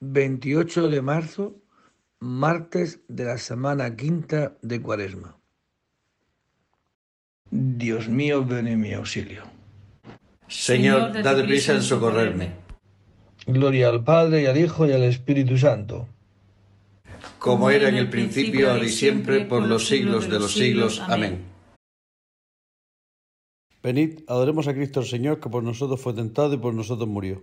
28 de marzo, martes de la semana quinta de Cuaresma. Dios mío, ven en mi auxilio. Señor, date prisa en socorrerme. Gloria al Padre y al Hijo y al Espíritu Santo. Como era en el principio, ahora y siempre, por los siglos de los siglos. Amén. Venid, adoremos a Cristo el Señor, que por nosotros fue tentado y por nosotros murió.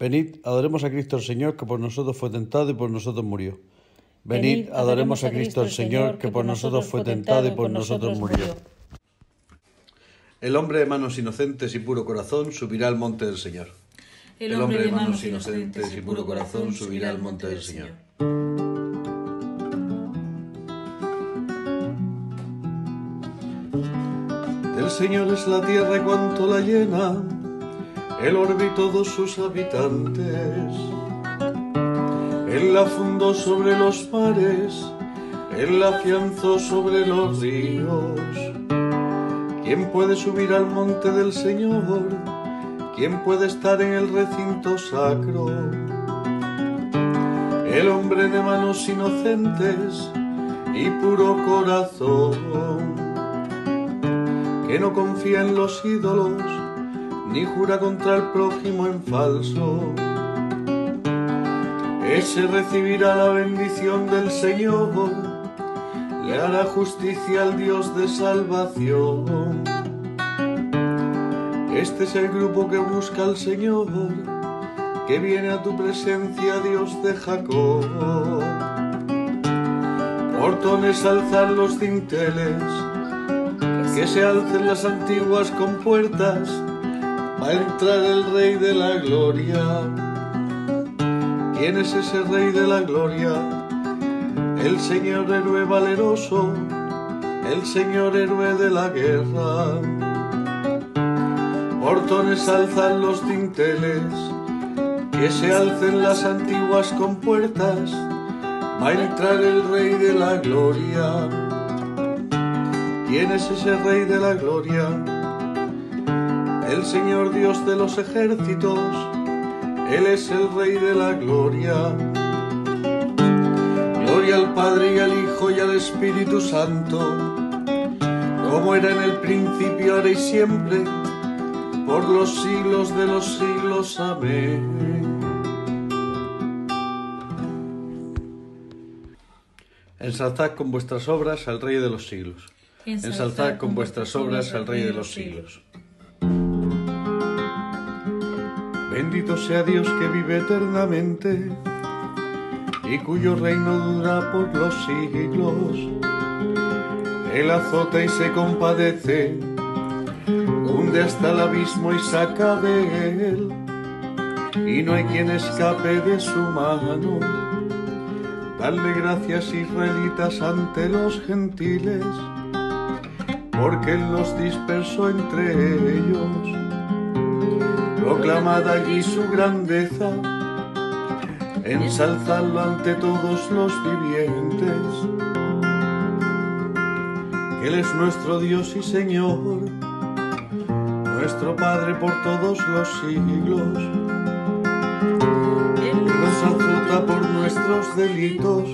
Venid, adoremos a Cristo el Señor, que por nosotros fue tentado y por nosotros murió. Venid, adoremos a Cristo el Señor, que por nosotros fue tentado y por nosotros murió. El hombre de manos inocentes y puro corazón subirá al monte del Señor. El hombre de manos inocentes y puro corazón subirá al monte del Señor. Del Señor es la tierra y cuanto la llena el orbe todos sus habitantes. Él la fundó sobre los mares, Él la afianzó sobre los ríos. ¿Quién puede subir al monte del Señor? ¿Quién puede estar en el recinto sacro? El hombre de manos inocentes y puro corazón, que no confía en los ídolos, ni jura contra el prójimo en falso. Ese recibirá la bendición del Señor, le hará justicia al Dios de salvación. Este es el grupo que busca al Señor, que viene a tu presencia, Dios de Jacob. Portones alzar los dinteles, que se alcen las antiguas compuertas va a entrar el Rey de la Gloria. ¿Quién es ese Rey de la Gloria? El Señor héroe valeroso, el Señor héroe de la guerra. Portones alzan los dinteles, que se alcen las antiguas compuertas, va a entrar el Rey de la Gloria. ¿Quién es ese Rey de la Gloria? El Señor Dios de los ejércitos, Él es el Rey de la gloria. Gloria al Padre y al Hijo y al Espíritu Santo, como era en el principio, ahora y siempre, por los siglos de los siglos. Amén. Ensalzad con vuestras obras al Rey de los siglos. Ensalzad con vuestras obras al Rey de los siglos. Bendito sea Dios que vive eternamente y cuyo reino dura por los siglos. Él azota y se compadece, hunde hasta el abismo y saca de él, y no hay quien escape de su mano. Dale gracias israelitas ante los gentiles, porque Él los dispersó entre ellos. Proclamad allí su grandeza, ensalzadlo ante todos los vivientes. Él es nuestro Dios y Señor, nuestro Padre por todos los siglos. Nos azota por nuestros delitos,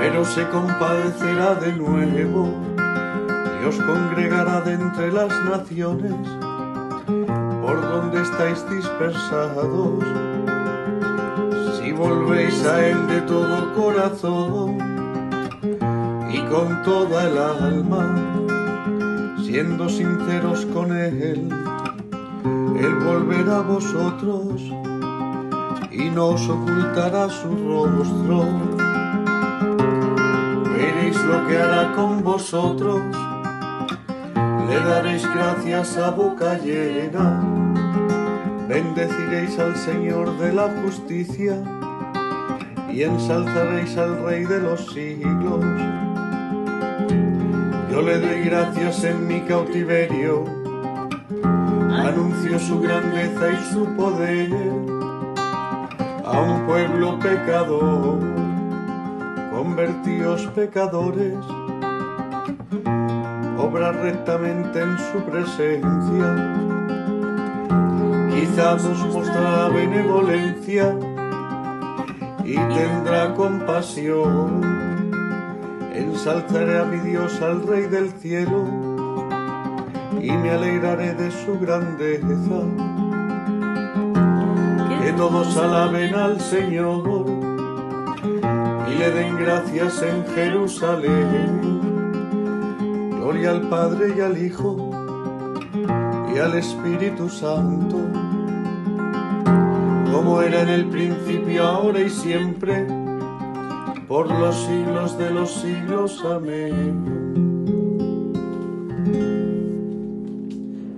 pero se compadecerá de nuevo y os congregará de entre las naciones donde estáis dispersados. Si volvéis a Él de todo corazón y con toda el alma, siendo sinceros con Él, Él volverá a vosotros y no os ocultará su rostro. Veréis lo que hará con vosotros, le daréis gracias a boca llena, bendeciréis al Señor de la justicia y ensalzaréis al Rey de los siglos. Yo le doy gracias en mi cautiverio, anuncio su grandeza y su poder a un pueblo pecador, convertíos pecadores, obra rectamente en su presencia. Quizás os mostrará benevolencia y tendrá compasión. Ensalzaré a mi Dios al Rey del cielo y me alegraré de su grandeza que todos alaben al Señor y le den gracias en Jerusalén. Gloria al Padre y al Hijo y al Espíritu Santo, en el principio, ahora y siempre, por los siglos de los siglos. Amén.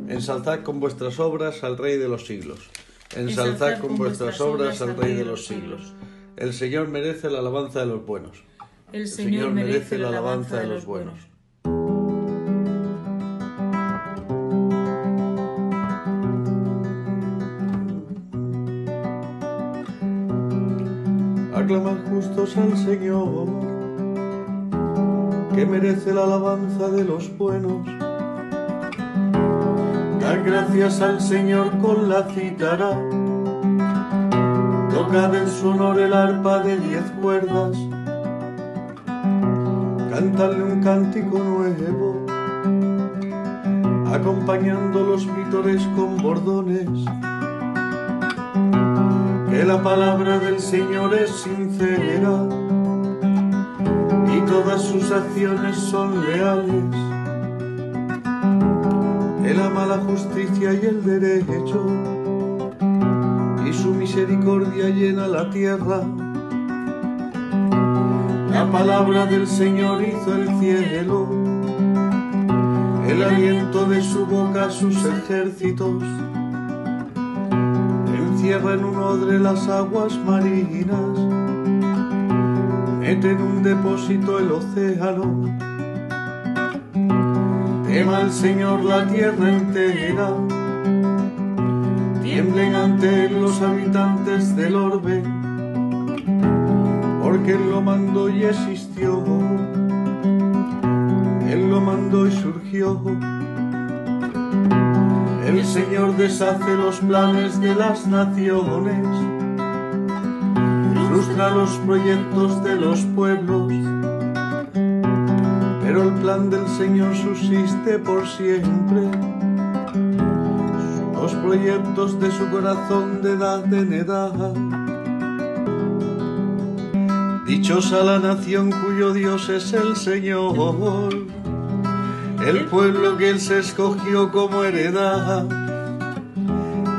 Ensalzad con vuestras obras al Rey de los siglos. Ensalzad con vuestras obras al Rey de los siglos. El Señor merece la alabanza de los buenos. El Señor merece la alabanza de los buenos. Al Señor, que merece la alabanza de los buenos. Dad gracias al Señor con la cítara, tocad en su el arpa de diez cuerdas, cantadle un cántico nuevo, acompañando los vítores con bordones que la palabra del Señor es sincera y todas sus acciones son leales. Él ama la justicia y el derecho y su misericordia llena la tierra. La palabra del Señor hizo el cielo, el aliento de su boca sus ejércitos encierra en un odre las aguas marinas, mete en un depósito el océano. Tema al Señor la tierra entera, tiemblen ante él los habitantes del orbe, porque él lo mandó y existió, él lo mandó y surgió. El Señor deshace los planes de las naciones, frustra los proyectos de los pueblos, pero el plan del Señor subsiste por siempre. los proyectos de su corazón de edad en edad. Dichosa la nación cuyo Dios es el Señor, el pueblo que Él se escogió como heredad.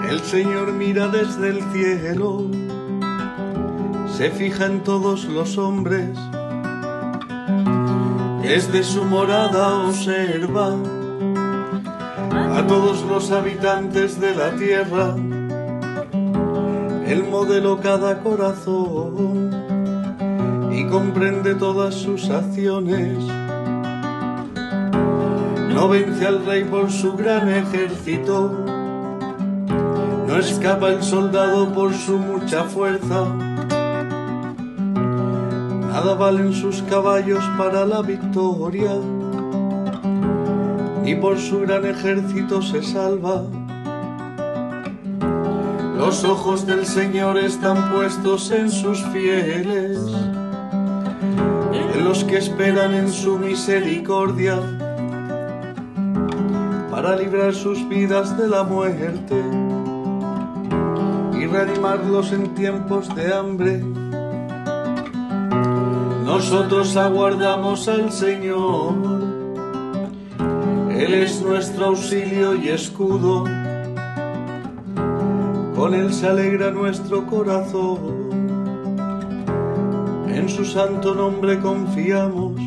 El Señor mira desde el cielo, se fija en todos los hombres, desde su morada observa a todos los habitantes de la tierra. Él modeló cada corazón y comprende todas sus acciones. No vence al rey por su gran ejército, no escapa el soldado por su mucha fuerza. Nada valen sus caballos para la victoria y por su gran ejército se salva. Los ojos del Señor están puestos en sus fieles, en los que esperan en su misericordia, para librar sus vidas de la muerte y reanimarlos en tiempos de hambre. Nosotros aguardamos al Señor él es nuestro auxilio y escudo, con Él se alegra nuestro corazón, en su santo nombre confiamos.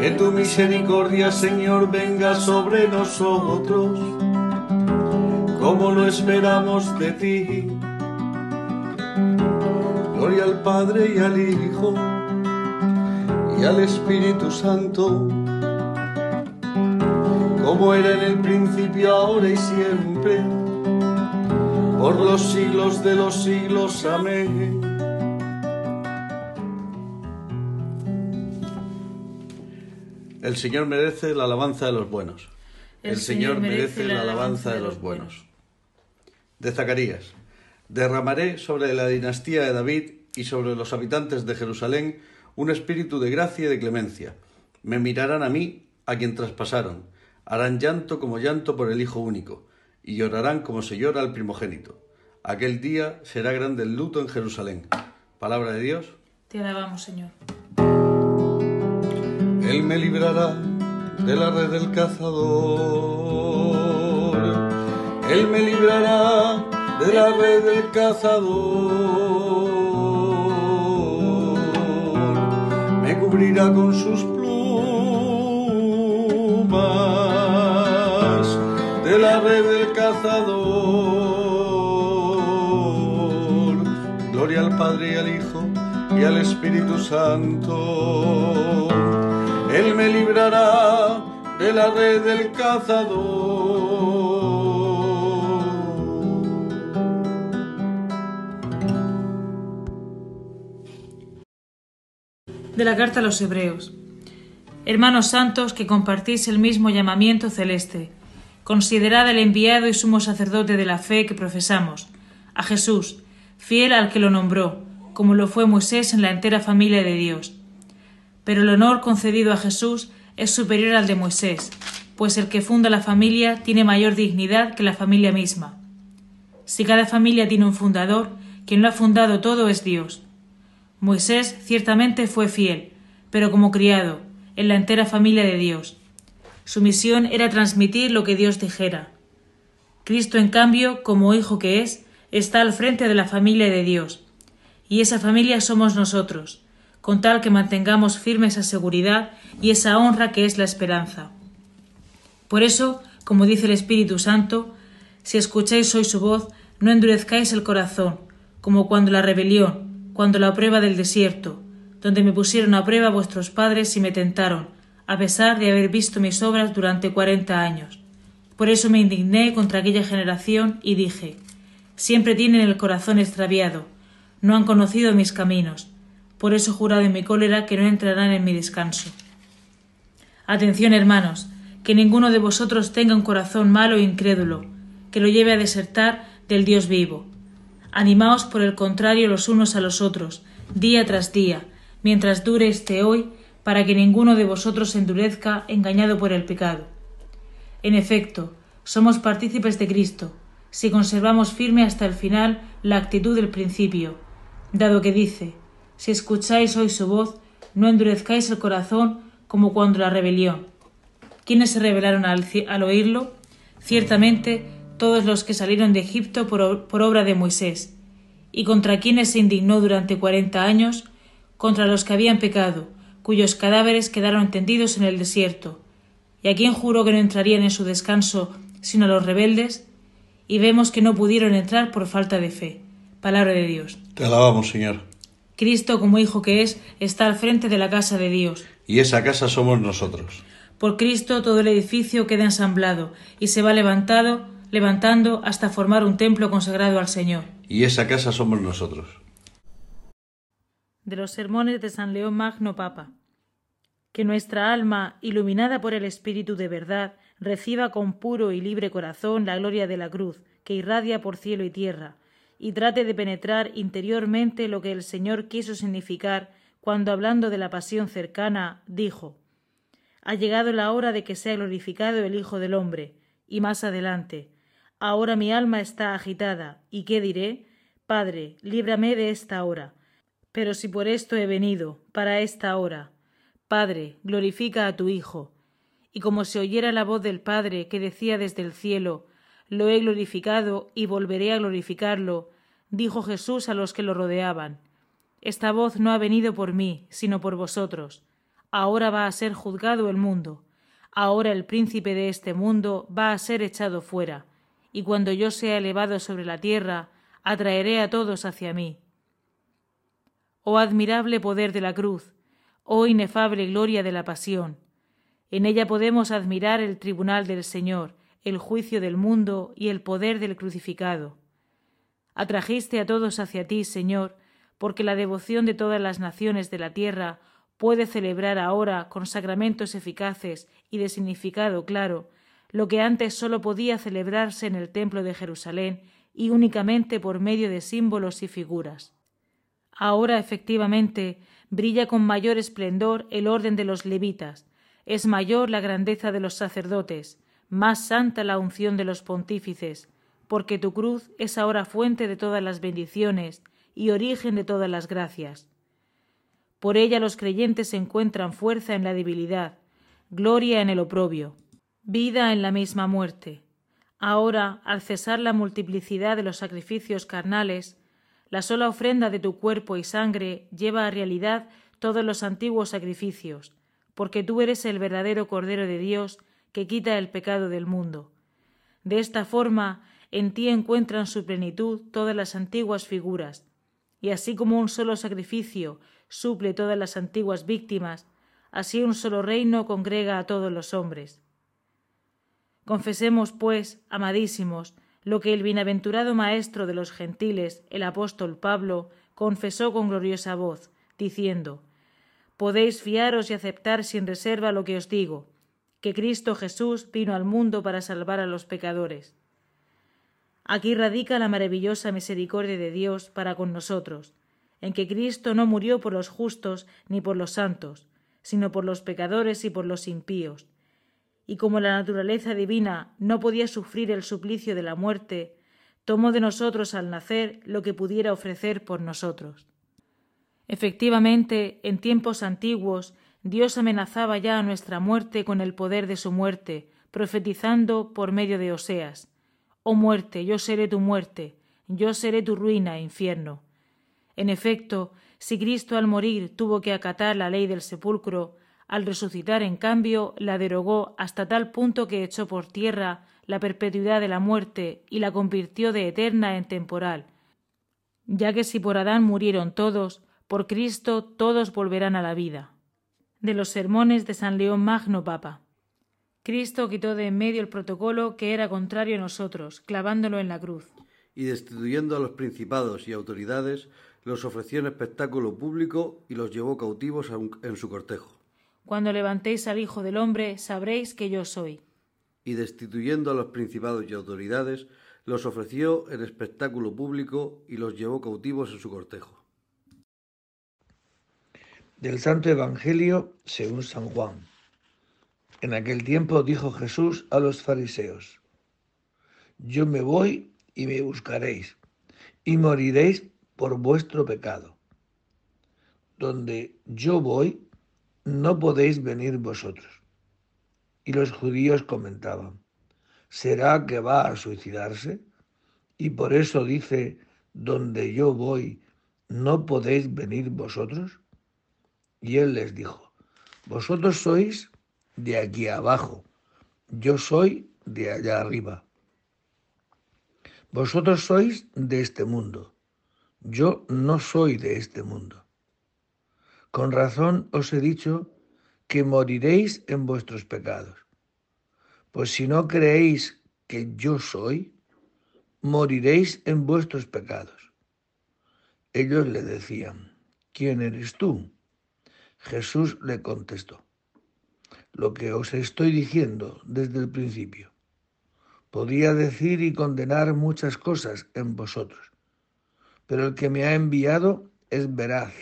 Que tu misericordia, Señor, venga sobre nosotros, como lo esperamos de ti. Gloria al Padre y al Hijo y al Espíritu Santo como era en el principio, ahora y siempre, por los siglos de los siglos. Amén. El Señor merece la alabanza de los buenos. El, Señor merece la alabanza de los buenos. De Zacarías. Derramaré sobre la dinastía de David y sobre los habitantes de Jerusalén un espíritu de gracia y de clemencia. Me mirarán a mí, a quien traspasaron harán llanto como llanto por el Hijo único, y llorarán como se llora al primogénito. Aquel día será grande el luto en Jerusalén. Palabra de Dios. Te alabamos, Señor. Él me librará de la red del cazador. Él me librará de la red del cazador. Me cubrirá con sus de la red del cazador. Gloria al Padre y al Hijo y al Espíritu Santo. Él me librará de la red del cazador. De la carta a los Hebreos. Hermanos santos que compartís el mismo llamamiento celeste Considerad el enviado y sumo sacerdote de la fe que profesamos, a Jesús, fiel al que lo nombró, como lo fue Moisés en la entera familia de Dios. Pero el honor concedido a Jesús es superior al de Moisés, pues el que funda la familia tiene mayor dignidad que la familia misma. Si cada familia tiene un fundador, quien lo ha fundado todo es Dios. Moisés ciertamente fue fiel, pero como criado, en la entera familia de Dios su misión era transmitir lo que Dios dijera. Cristo, en cambio, como hijo que es, está al frente de la familia de Dios. Y esa familia somos nosotros, con tal que mantengamos firme esa seguridad y esa honra que es la esperanza. Por eso, como dice el Espíritu Santo, si escucháis hoy su voz, no endurezcáis el corazón, como cuando la rebelión, cuando la prueba del desierto, donde me pusieron a prueba vuestros padres y me tentaron, a pesar de haber visto mis obras durante cuarenta años. Por eso me indigné contra aquella generación y dije Siempre tienen el corazón extraviado, no han conocido mis caminos, por eso jurado en mi cólera que no entrarán en mi descanso. Atención, hermanos, que ninguno de vosotros tenga un corazón malo e incrédulo, que lo lleve a desertar del Dios vivo. Animaos por el contrario los unos a los otros, día tras día, mientras dure este hoy para que ninguno de vosotros se endurezca engañado por el pecado. En efecto, somos partícipes de Cristo, si conservamos firme hasta el final la actitud del principio, dado que dice, si escucháis hoy su voz, no endurezcáis el corazón como cuando la rebelión. ¿Quiénes se rebelaron al, oírlo? Ciertamente todos los que salieron de Egipto por, obra de Moisés. ¿Y contra quienes se indignó durante cuarenta años? Contra los que habían pecado, cuyos cadáveres quedaron tendidos en el desierto. ¿Y a quién juró que no entrarían en su descanso sino a los rebeldes? Y vemos que no pudieron entrar por falta de fe. Palabra de Dios. Te alabamos, Señor. Cristo, como Hijo que es, está al frente de la casa de Dios. Y esa casa somos nosotros. Por Cristo todo el edificio queda ensamblado y se va levantado, levantando hasta formar un templo consagrado al Señor. Y esa casa somos nosotros. De los sermones de San León Magno Papa. Que nuestra alma, iluminada por el Espíritu de verdad, reciba con puro y libre corazón la gloria de la cruz, que irradia por cielo y tierra, y trate de penetrar interiormente lo que el Señor quiso significar cuando hablando de la pasión cercana dijo Ha llegado la hora de que sea glorificado el Hijo del hombre, y más adelante Ahora mi alma está agitada, ¿y qué diré? Padre, líbrame de esta hora. Pero si por esto he venido, para esta hora. Padre, glorifica a tu Hijo. Y como se oyera la voz del Padre que decía desde el cielo lo he glorificado y volveré a glorificarlo, dijo Jesús a los que lo rodeaban. Esta voz no ha venido por mí, sino por vosotros. Ahora va a ser juzgado el mundo. Ahora el príncipe de este mundo va a ser echado fuera. Y cuando yo sea elevado sobre la tierra, atraeré a todos hacia mí. Oh admirable poder de la cruz, oh inefable gloria de la pasión. En ella podemos admirar el tribunal del Señor, el juicio del mundo y el poder del crucificado. Atrajiste a todos hacia ti, Señor, porque la devoción de todas las naciones de la tierra puede celebrar ahora con sacramentos eficaces y de significado claro lo que antes sólo podía celebrarse en el templo de Jerusalén y únicamente por medio de símbolos y figuras. Ahora efectivamente brilla con mayor esplendor el orden de los levitas, es mayor la grandeza de los sacerdotes, más santa la unción de los pontífices, porque tu cruz es ahora fuente de todas las bendiciones y origen de todas las gracias. Por ella los creyentes encuentran fuerza en la debilidad, gloria en el oprobio, vida en la misma muerte. Ahora, al cesar la multiplicidad de los sacrificios carnales, la sola ofrenda de tu cuerpo y sangre lleva a realidad todos los antiguos sacrificios, porque tú eres el verdadero Cordero de Dios que quita el pecado del mundo. De esta forma, en ti encuentran su plenitud todas las antiguas figuras, y así como un solo sacrificio suple todas las antiguas víctimas, así un solo reino congrega a todos los hombres. Confesemos, pues, amadísimos, lo que el bienaventurado Maestro de los gentiles, el apóstol Pablo, confesó con gloriosa voz, diciendo Podéis fiaros y aceptar sin reserva lo que os digo, que Cristo Jesús vino al mundo para salvar a los pecadores. Aquí radica la maravillosa misericordia de Dios para con nosotros, en que Cristo no murió por los justos ni por los santos, sino por los pecadores y por los impíos. Y como la naturaleza divina no podía sufrir el suplicio de la muerte, tomó de nosotros al nacer lo que pudiera ofrecer por nosotros. Efectivamente, en tiempos antiguos Dios amenazaba ya a nuestra muerte con el poder de su muerte, profetizando por medio de Oseas. Oh muerte, yo seré tu muerte, yo seré tu ruina, infierno. En efecto, si Cristo al morir tuvo que acatar la ley del sepulcro, al resucitar, en cambio, la derogó hasta tal punto que echó por tierra la perpetuidad de la muerte y la convirtió de eterna en temporal, ya que si por Adán murieron todos, por Cristo todos volverán a la vida de los sermones de San León Magno Papa. Cristo quitó de en medio el protocolo que era contrario a nosotros, clavándolo en la cruz. Y destituyendo a los principados y autoridades, los ofreció en espectáculo público y los llevó cautivos en su cortejo. Cuando levantéis al Hijo del Hombre, sabréis que yo soy. Y destituyendo a los principados y autoridades, los ofreció en espectáculo público y los llevó cautivos en su cortejo. Del Santo Evangelio según San Juan. En aquel tiempo dijo Jesús a los fariseos, Yo me voy y me buscaréis, y moriréis por vuestro pecado. Donde yo voy, no podéis venir vosotros. Y los judíos comentaban, ¿será que va a suicidarse? Y por eso dice, donde yo voy, ¿no podéis venir vosotros? Y él les dijo, vosotros sois de aquí abajo, yo soy de allá arriba. Vosotros sois de este mundo, yo no soy de este mundo. Con razón os he dicho que moriréis en vuestros pecados. Pues si no creéis que yo soy, moriréis en vuestros pecados. Ellos le decían, ¿quién eres tú? Jesús le contestó, lo que os estoy diciendo desde el principio. Podía decir y condenar muchas cosas en vosotros, pero el que me ha enviado es veraz,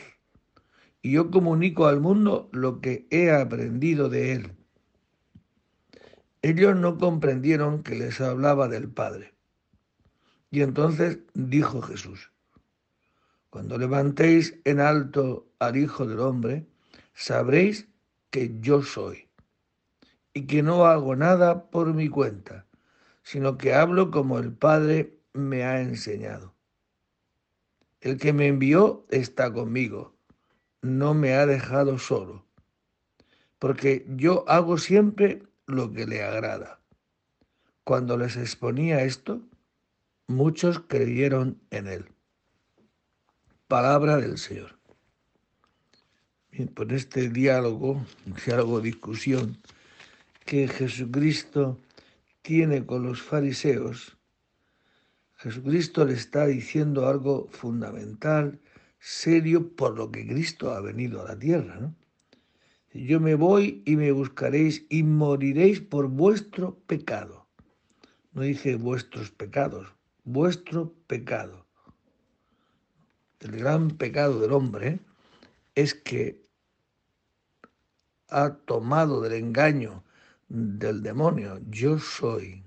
y yo comunico al mundo lo que he aprendido de él. Ellos no comprendieron que les hablaba del Padre. Y entonces dijo Jesús, cuando levantéis en alto al Hijo del Hombre, sabréis que yo soy, y que no hago nada por mi cuenta, sino que hablo como el Padre me ha enseñado. El que me envió está conmigo, no me ha dejado solo, porque yo hago siempre lo que le agrada. Cuando les exponía esto, muchos creyeron en él. Palabra del Señor. Por este diálogo, diálogo, discusión que Jesucristo tiene con los fariseos, Jesucristo le está diciendo algo fundamental, serio, por lo que Cristo ha venido a la tierra. Yo me voy y me buscaréis y moriréis por vuestro pecado. No dice vuestros pecados, vuestro pecado. El gran pecado del hombre es que ha tomado del engaño del demonio. Yo soy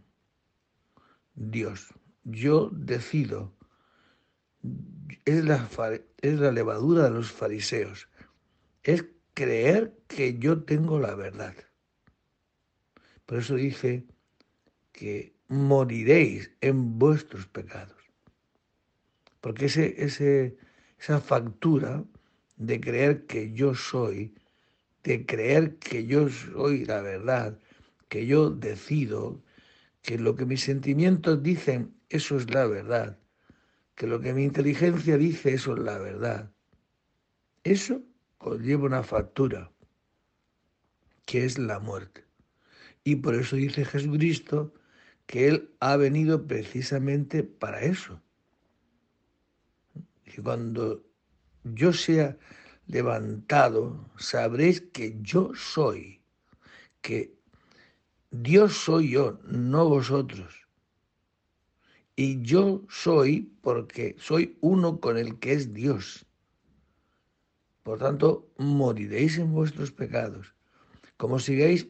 Dios. Yo decido. Es la, es la levadura de los fariseos. Es creer que yo tengo la verdad. Por eso dice que moriréis en vuestros pecados. Porque ese, ese, esa factura de creer que yo soy, de creer que yo soy la verdad, que yo decido, que lo que mis sentimientos dicen, eso es la verdad, que lo que mi inteligencia dice, eso es la verdad. Eso conlleva una factura, que es la muerte. Y por eso dice Jesucristo que Él ha venido precisamente para eso. Y cuando yo sea levantado, sabréis que yo soy, que Dios soy yo, no vosotros. Y yo soy porque soy uno con el que es Dios. Por tanto, moriréis en vuestros pecados. Como sigáis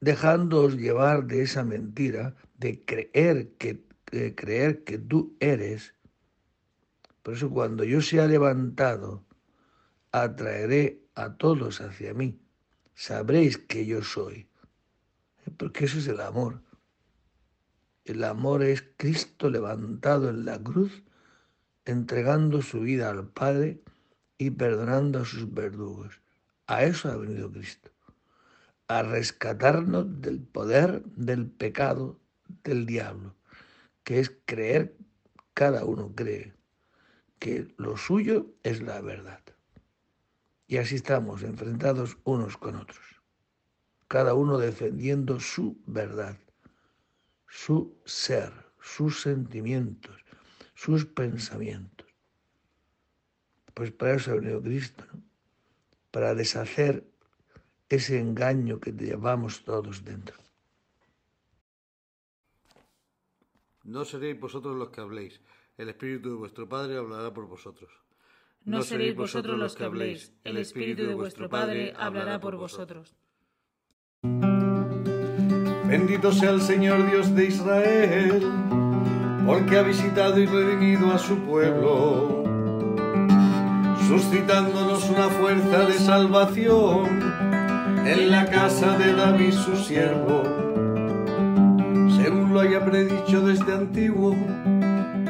dejándoos llevar de esa mentira, de creer que, de creer que tú eres. Por eso cuando yo sea levantado, atraeré a todos hacia mí. Sabréis que yo soy. Porque eso es el amor. El amor es Cristo levantado en la cruz, entregando su vida al Padre y perdonando a sus verdugos. A eso ha venido Cristo a rescatarnos del poder del pecado del diablo, que es creer, cada uno cree, que lo suyo es la verdad. Y así estamos enfrentados unos con otros, cada uno defendiendo su verdad, su ser, sus sentimientos, sus pensamientos. Pues para eso ha venido Cristo, ¿no? para deshacer ese engaño que llevamos todos dentro. No seréis vosotros los que habléis, el Espíritu de vuestro Padre hablará por vosotros. No seréis vosotros los que habléis, el Espíritu de vuestro Padre hablará por vosotros. Bendito sea el Señor Dios de Israel, porque ha visitado y redimido a su pueblo, suscitándonos una fuerza de salvación en la casa de David su siervo, según lo haya predicho desde antiguo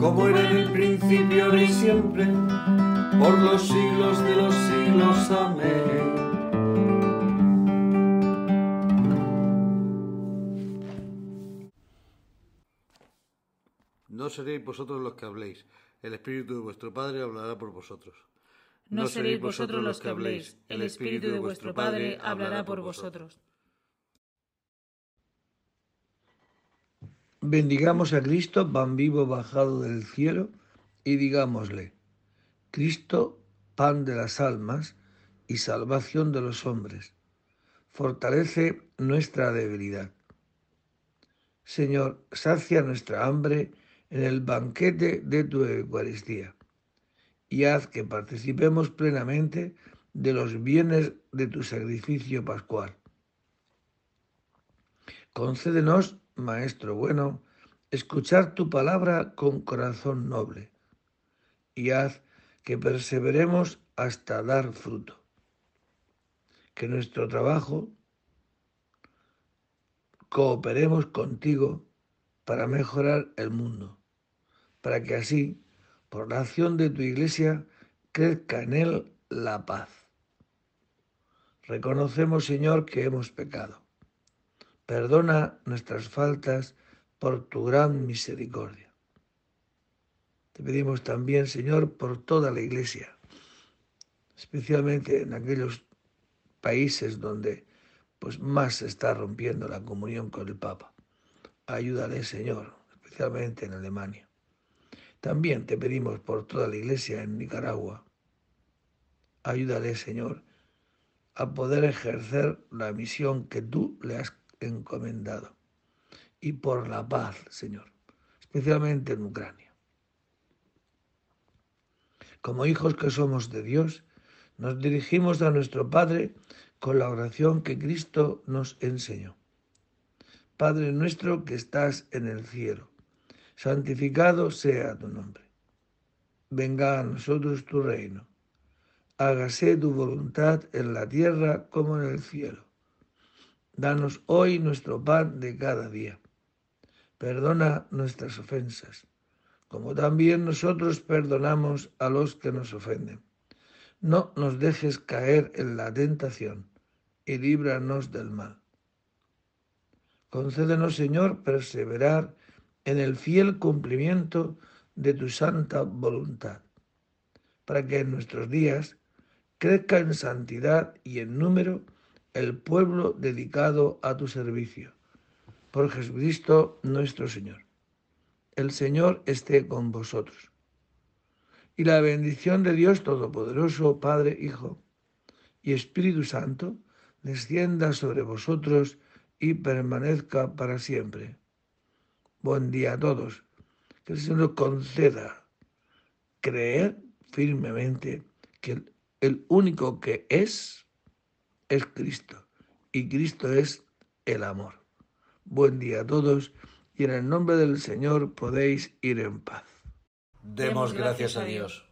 como era en el principio, ahora y siempre, por los siglos de los siglos. Amén. No seréis vosotros los que habléis, el Espíritu de vuestro Padre hablará por vosotros. No seréis vosotros los que habléis, el Espíritu de vuestro Padre hablará por vosotros. Bendigamos a Cristo, pan vivo bajado del cielo, y digámosle, Cristo, pan de las almas y salvación de los hombres, fortalece nuestra debilidad. Señor, sacia nuestra hambre en el banquete de tu Eucaristía y haz que participemos plenamente de los bienes de tu sacrificio pascual. Concédenos, Maestro bueno, escuchar tu palabra con corazón noble y haz que perseveremos hasta dar fruto. Que nuestro trabajo cooperemos contigo para mejorar el mundo para que así, por la acción de tu iglesia, crezca en él la paz. Reconocemos, Señor, que hemos pecado. Perdona nuestras faltas por tu gran misericordia. Te pedimos también, Señor, por toda la iglesia, especialmente en aquellos países donde pues más se está rompiendo la comunión con el Papa. Ayúdale, Señor, especialmente en Alemania. También te pedimos por toda la iglesia en Nicaragua. Ayúdale, Señor, a poder ejercer la misión que tú le has encomendado. Y por la paz, Señor, especialmente en Ucrania. Como hijos que somos de Dios, nos dirigimos a nuestro Padre con la oración que Cristo nos enseñó. Padre nuestro que estás en el cielo santificado sea tu nombre. Venga a nosotros tu reino. Hágase tu voluntad en la tierra como en el cielo. Danos hoy nuestro pan de cada día. Perdona nuestras ofensas, como también nosotros perdonamos a los que nos ofenden. No nos dejes caer en la tentación y líbranos del mal. Concédenos, Señor, perseverar en el fiel cumplimiento de tu santa voluntad, para que en nuestros días crezca en santidad y en número el pueblo dedicado a tu servicio. Por Jesucristo nuestro Señor. El Señor esté con vosotros. Y la bendición de Dios Todopoderoso, Padre, Hijo y Espíritu Santo, descienda sobre vosotros y permanezca para siempre. Buen día a todos. Que el Señor conceda creer firmemente que el único que es es Cristo y Cristo es el amor. Buen día a todos y en el nombre del Señor podéis ir en paz. Demos gracias a Dios.